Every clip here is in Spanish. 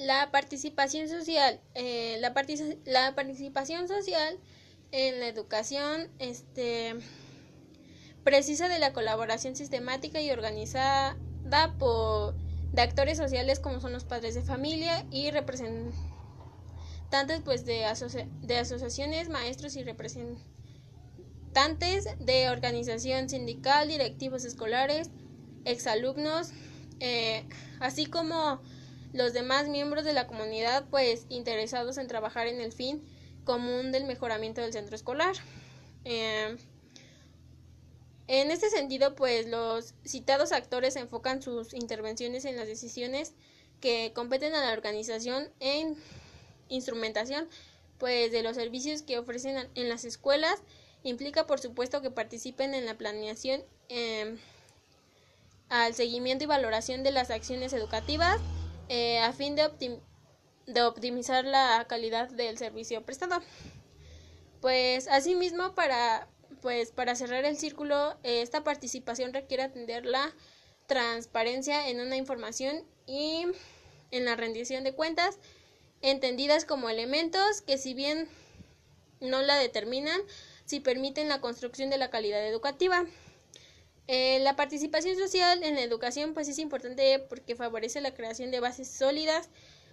La participación social. Eh, la, la participación social en la educación este, precisa de la colaboración sistemática y organizada por, de actores sociales como son los padres de familia y representantes pues, de, de asociaciones, maestros y representantes de organización sindical, directivos escolares, exalumnos, eh, así como los demás miembros de la comunidad pues interesados en trabajar en el fin común del mejoramiento del centro escolar. Eh, en este sentido, pues los citados actores enfocan sus intervenciones en las decisiones que competen a la organización en instrumentación pues de los servicios que ofrecen en las escuelas implica por supuesto que participen en la planeación em, al seguimiento y valoración de las acciones educativas eh, a fin de, optimizar la calidad del servicio prestado. Pues asimismo para pues para cerrar el círculo esta participación requiere atender la transparencia en una información y en la rendición de cuentas entendidas como elementos que si bien no la determinan si permiten la construcción de la calidad educativa. Eh, la participación social en la educación pues es importante porque favorece la creación de bases sólidas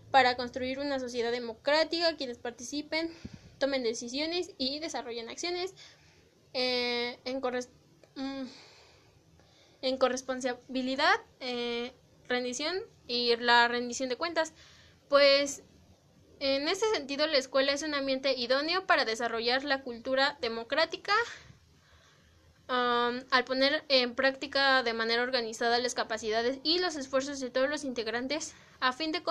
para construir una sociedad democrática, quienes participen, tomen decisiones y desarrollen acciones eh, en, mm, en, corresponsabilidad, eh, rendición y la rendición de cuentas. Pues en ese sentido la escuela es un ambiente idóneo para desarrollar la cultura democrática al poner en práctica de manera organizada las capacidades y los esfuerzos de todos los integrantes a fin de,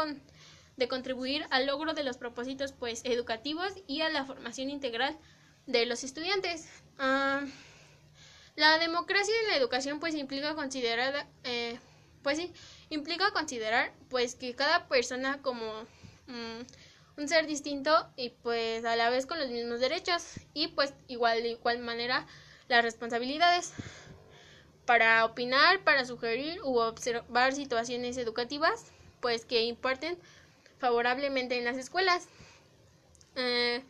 de contribuir al logro de los propósitos pues educativos y a la formación integral de los estudiantes. la democracia en la educación pues implica considerar eh, pues sí, implica considerar pues que cada persona como mm, un ser distinto y pues a la vez con los mismos derechos y pues igual de igual manera las responsabilidades para opinar, para sugerir u observar situaciones educativas, pues que imparten favorablemente en las escuelas. Eh,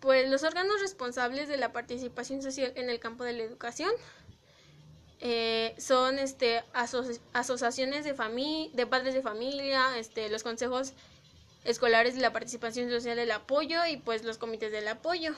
pues los órganos responsables de la participación social en el campo de la educación eh, son este asociaciones de de padres de familia, este los consejos escolares de la participación social del apoyo y pues los comités del apoyo.